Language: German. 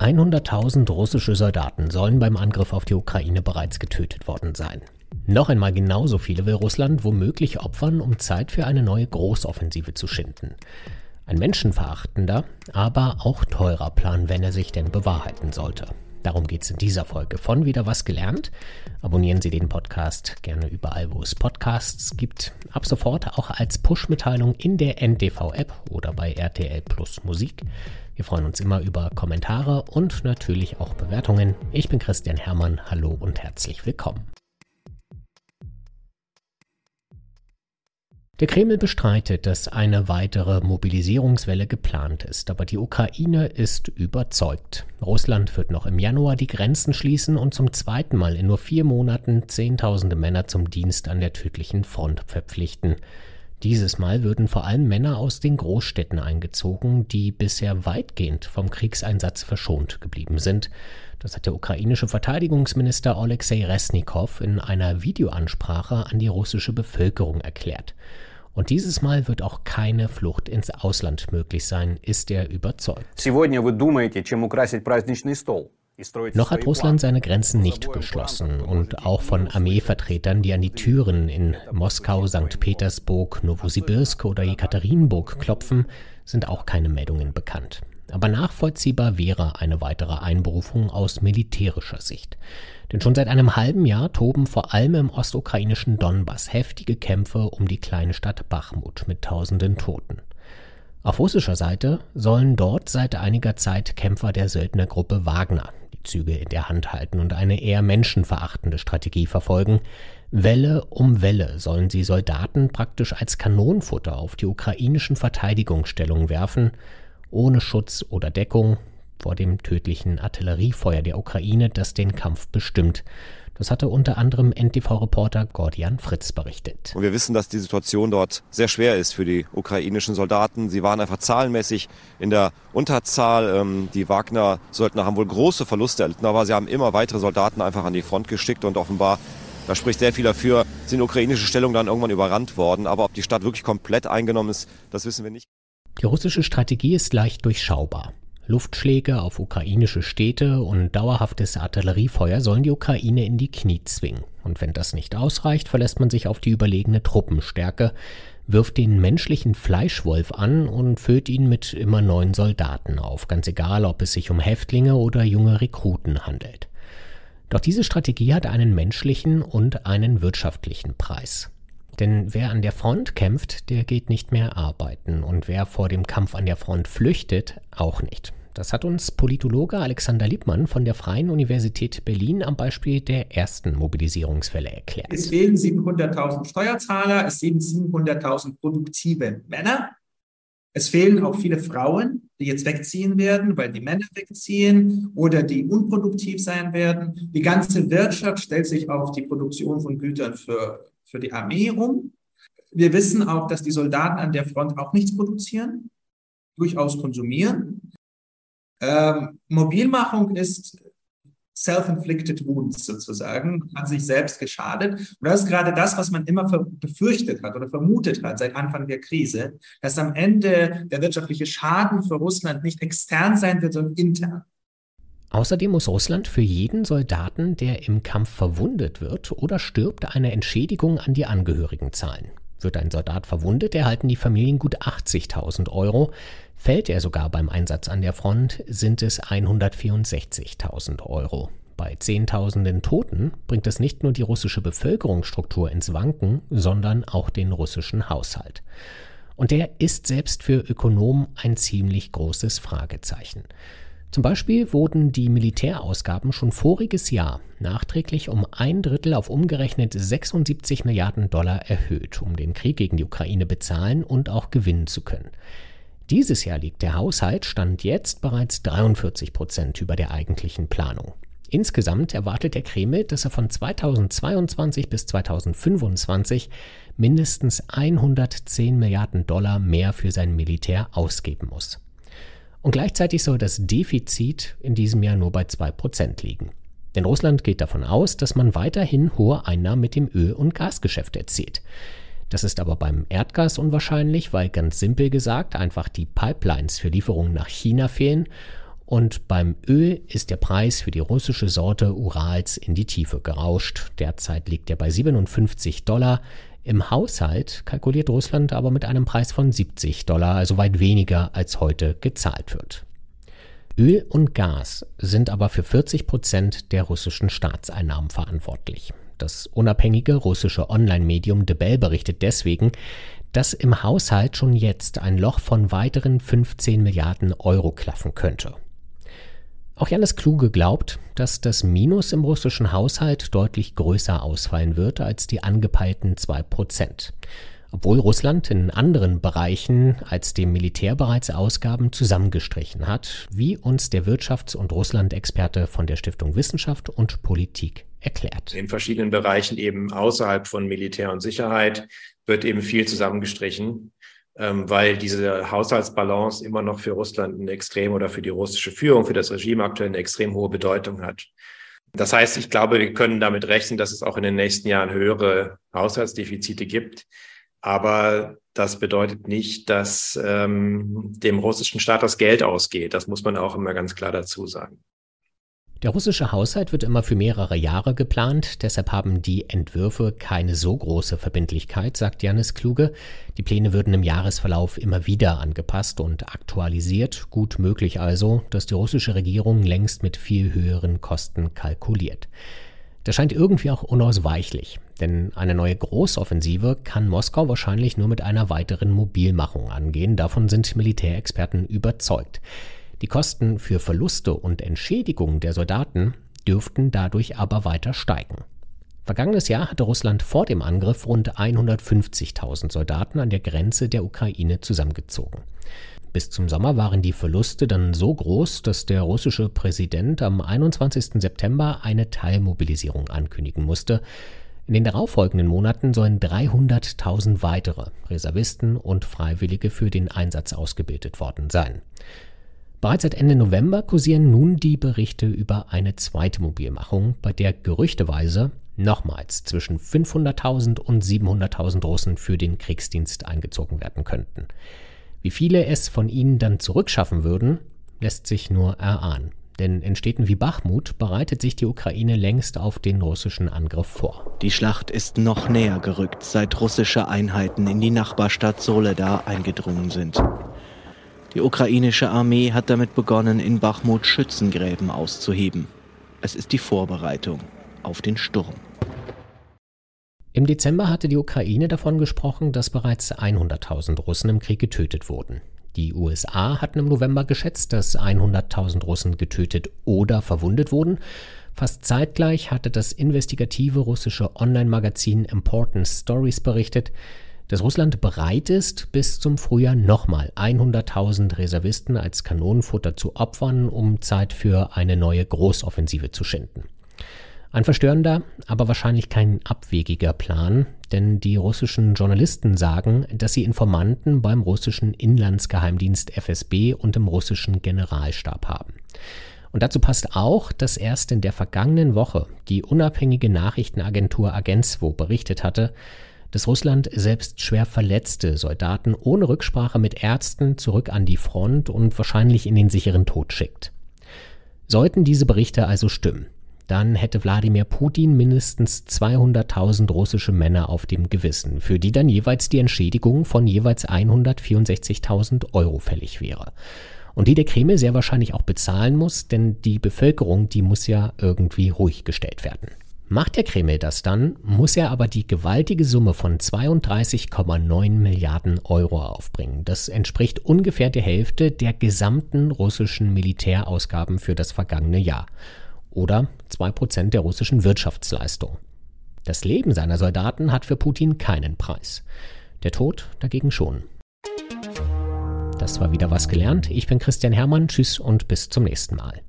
100.000 russische Soldaten sollen beim Angriff auf die Ukraine bereits getötet worden sein. Noch einmal genauso viele will Russland womöglich opfern, um Zeit für eine neue Großoffensive zu schinden. Ein menschenverachtender, aber auch teurer Plan, wenn er sich denn bewahrheiten sollte. Darum geht es in dieser Folge von Wieder was gelernt. Abonnieren Sie den Podcast gerne überall, wo es Podcasts gibt. Ab sofort auch als Push-Mitteilung in der NTV-App oder bei RTL Plus Musik. Wir freuen uns immer über Kommentare und natürlich auch Bewertungen. Ich bin Christian Hermann. Hallo und herzlich willkommen. Der Kreml bestreitet, dass eine weitere Mobilisierungswelle geplant ist, aber die Ukraine ist überzeugt. Russland wird noch im Januar die Grenzen schließen und zum zweiten Mal in nur vier Monaten Zehntausende Männer zum Dienst an der tödlichen Front verpflichten. Dieses Mal würden vor allem Männer aus den Großstädten eingezogen, die bisher weitgehend vom Kriegseinsatz verschont geblieben sind. Das hat der ukrainische Verteidigungsminister Alexei Resnikow in einer Videoansprache an die russische Bevölkerung erklärt. Und dieses Mal wird auch keine Flucht ins Ausland möglich sein, ist er überzeugt. Noch hat Russland seine Grenzen nicht geschlossen und auch von Armeevertretern, die an die Türen in Moskau, St. Petersburg, Novosibirsk oder Jekaterinburg klopfen, sind auch keine Meldungen bekannt. Aber nachvollziehbar wäre eine weitere Einberufung aus militärischer Sicht. Denn schon seit einem halben Jahr toben vor allem im ostukrainischen Donbass heftige Kämpfe um die kleine Stadt Bachmut mit tausenden Toten. Auf russischer Seite sollen dort seit einiger Zeit Kämpfer der Söldnergruppe Wagner die Züge in der Hand halten und eine eher menschenverachtende Strategie verfolgen. Welle um Welle sollen sie Soldaten praktisch als Kanonenfutter auf die ukrainischen Verteidigungsstellungen werfen, ohne Schutz oder Deckung vor dem tödlichen Artilleriefeuer der Ukraine, das den Kampf bestimmt. Das hatte unter anderem NTV-Reporter Gordian Fritz berichtet. Und wir wissen, dass die Situation dort sehr schwer ist für die ukrainischen Soldaten. Sie waren einfach zahlenmäßig in der Unterzahl. Ähm, die Wagner-Söldner haben wohl große Verluste erlitten, aber sie haben immer weitere Soldaten einfach an die Front geschickt und offenbar da spricht sehr viel dafür, sind ukrainische Stellungen dann irgendwann überrannt worden. Aber ob die Stadt wirklich komplett eingenommen ist, das wissen wir nicht. Die russische Strategie ist leicht durchschaubar. Luftschläge auf ukrainische Städte und dauerhaftes Artilleriefeuer sollen die Ukraine in die Knie zwingen. Und wenn das nicht ausreicht, verlässt man sich auf die überlegene Truppenstärke, wirft den menschlichen Fleischwolf an und füllt ihn mit immer neuen Soldaten auf, ganz egal, ob es sich um Häftlinge oder junge Rekruten handelt. Doch diese Strategie hat einen menschlichen und einen wirtschaftlichen Preis. Denn wer an der Front kämpft, der geht nicht mehr arbeiten und wer vor dem Kampf an der Front flüchtet, auch nicht. Das hat uns Politologe Alexander Liebmann von der Freien Universität Berlin am Beispiel der ersten Mobilisierungswelle erklärt. Es fehlen 700.000 Steuerzahler, es fehlen 700.000 produktive Männer. Es fehlen auch viele Frauen, die jetzt wegziehen werden, weil die Männer wegziehen oder die unproduktiv sein werden. Die ganze Wirtschaft stellt sich auf die Produktion von Gütern für, für die Armee um. Wir wissen auch, dass die Soldaten an der Front auch nichts produzieren, durchaus konsumieren. Ähm, Mobilmachung ist self-inflicted wounds sozusagen, hat sich selbst geschadet. Und das ist gerade das, was man immer befürchtet hat oder vermutet hat seit Anfang der Krise, dass am Ende der wirtschaftliche Schaden für Russland nicht extern sein wird, sondern intern. Außerdem muss Russland für jeden Soldaten, der im Kampf verwundet wird oder stirbt, eine Entschädigung an die Angehörigen zahlen. Wird ein Soldat verwundet, erhalten die Familien gut 80.000 Euro. Fällt er sogar beim Einsatz an der Front, sind es 164.000 Euro. Bei Zehntausenden Toten bringt es nicht nur die russische Bevölkerungsstruktur ins Wanken, sondern auch den russischen Haushalt. Und der ist selbst für Ökonomen ein ziemlich großes Fragezeichen. Zum Beispiel wurden die Militärausgaben schon voriges Jahr nachträglich um ein Drittel auf umgerechnet 76 Milliarden Dollar erhöht, um den Krieg gegen die Ukraine bezahlen und auch gewinnen zu können. Dieses Jahr liegt der Haushalt Stand jetzt bereits 43 Prozent über der eigentlichen Planung. Insgesamt erwartet der Kreml, dass er von 2022 bis 2025 mindestens 110 Milliarden Dollar mehr für sein Militär ausgeben muss. Und gleichzeitig soll das Defizit in diesem Jahr nur bei 2% liegen. Denn Russland geht davon aus, dass man weiterhin hohe Einnahmen mit dem Öl- und Gasgeschäft erzielt. Das ist aber beim Erdgas unwahrscheinlich, weil ganz simpel gesagt einfach die Pipelines für Lieferungen nach China fehlen Und beim Öl ist der Preis für die russische Sorte Urals in die Tiefe gerauscht. Derzeit liegt er bei 57 Dollar. Im Haushalt kalkuliert Russland aber mit einem Preis von 70 Dollar, also weit weniger als heute gezahlt wird. Öl und Gas sind aber für 40 Prozent der russischen Staatseinnahmen verantwortlich. Das unabhängige russische Online-Medium De Bell berichtet deswegen, dass im Haushalt schon jetzt ein Loch von weiteren 15 Milliarden Euro klaffen könnte. Auch Janis Kluge glaubt, dass das Minus im russischen Haushalt deutlich größer ausfallen wird als die angepeilten 2 Prozent. Obwohl Russland in anderen Bereichen als dem Militär bereits Ausgaben zusammengestrichen hat, wie uns der Wirtschafts- und Russland-Experte von der Stiftung Wissenschaft und Politik erklärt. In verschiedenen Bereichen eben außerhalb von Militär und Sicherheit wird eben viel zusammengestrichen. Ähm, weil diese Haushaltsbalance immer noch für Russland eine extrem oder für die russische Führung, für das Regime aktuell eine extrem hohe Bedeutung hat. Das heißt, ich glaube, wir können damit rechnen, dass es auch in den nächsten Jahren höhere Haushaltsdefizite gibt. Aber das bedeutet nicht, dass ähm, dem russischen Staat das Geld ausgeht. Das muss man auch immer ganz klar dazu sagen. Der russische Haushalt wird immer für mehrere Jahre geplant, deshalb haben die Entwürfe keine so große Verbindlichkeit, sagt Janis Kluge. Die Pläne würden im Jahresverlauf immer wieder angepasst und aktualisiert, gut möglich also, dass die russische Regierung längst mit viel höheren Kosten kalkuliert. Das scheint irgendwie auch unausweichlich, denn eine neue Großoffensive kann Moskau wahrscheinlich nur mit einer weiteren Mobilmachung angehen, davon sind Militärexperten überzeugt. Die Kosten für Verluste und Entschädigungen der Soldaten dürften dadurch aber weiter steigen. Vergangenes Jahr hatte Russland vor dem Angriff rund 150.000 Soldaten an der Grenze der Ukraine zusammengezogen. Bis zum Sommer waren die Verluste dann so groß, dass der russische Präsident am 21. September eine Teilmobilisierung ankündigen musste. In den darauffolgenden Monaten sollen 300.000 weitere Reservisten und Freiwillige für den Einsatz ausgebildet worden sein. Bereits seit Ende November kursieren nun die Berichte über eine zweite Mobilmachung, bei der gerüchteweise nochmals zwischen 500.000 und 700.000 Russen für den Kriegsdienst eingezogen werden könnten. Wie viele es von ihnen dann zurückschaffen würden, lässt sich nur erahnen. Denn in Städten wie Bachmut bereitet sich die Ukraine längst auf den russischen Angriff vor. Die Schlacht ist noch näher gerückt, seit russische Einheiten in die Nachbarstadt Soledar eingedrungen sind. Die ukrainische Armee hat damit begonnen, in Bachmut Schützengräben auszuheben. Es ist die Vorbereitung auf den Sturm. Im Dezember hatte die Ukraine davon gesprochen, dass bereits 100.000 Russen im Krieg getötet wurden. Die USA hatten im November geschätzt, dass 100.000 Russen getötet oder verwundet wurden. Fast zeitgleich hatte das investigative russische Online-Magazin Important Stories berichtet, dass Russland bereit ist, bis zum Frühjahr nochmal 100.000 Reservisten als Kanonenfutter zu opfern, um Zeit für eine neue Großoffensive zu schinden. Ein verstörender, aber wahrscheinlich kein abwegiger Plan, denn die russischen Journalisten sagen, dass sie Informanten beim russischen Inlandsgeheimdienst FSB und im russischen Generalstab haben. Und dazu passt auch, dass erst in der vergangenen Woche die unabhängige Nachrichtenagentur Agenswo berichtet hatte, dass Russland selbst schwer verletzte Soldaten ohne Rücksprache mit Ärzten zurück an die Front und wahrscheinlich in den sicheren Tod schickt. Sollten diese Berichte also stimmen, dann hätte Wladimir Putin mindestens 200.000 russische Männer auf dem Gewissen, für die dann jeweils die Entschädigung von jeweils 164.000 Euro fällig wäre. Und die der Kreml sehr wahrscheinlich auch bezahlen muss, denn die Bevölkerung, die muss ja irgendwie ruhig gestellt werden. Macht der Kreml das dann, muss er aber die gewaltige Summe von 32,9 Milliarden Euro aufbringen. Das entspricht ungefähr der Hälfte der gesamten russischen Militärausgaben für das vergangene Jahr. Oder 2% der russischen Wirtschaftsleistung. Das Leben seiner Soldaten hat für Putin keinen Preis. Der Tod dagegen schon. Das war wieder was gelernt. Ich bin Christian Hermann. Tschüss und bis zum nächsten Mal.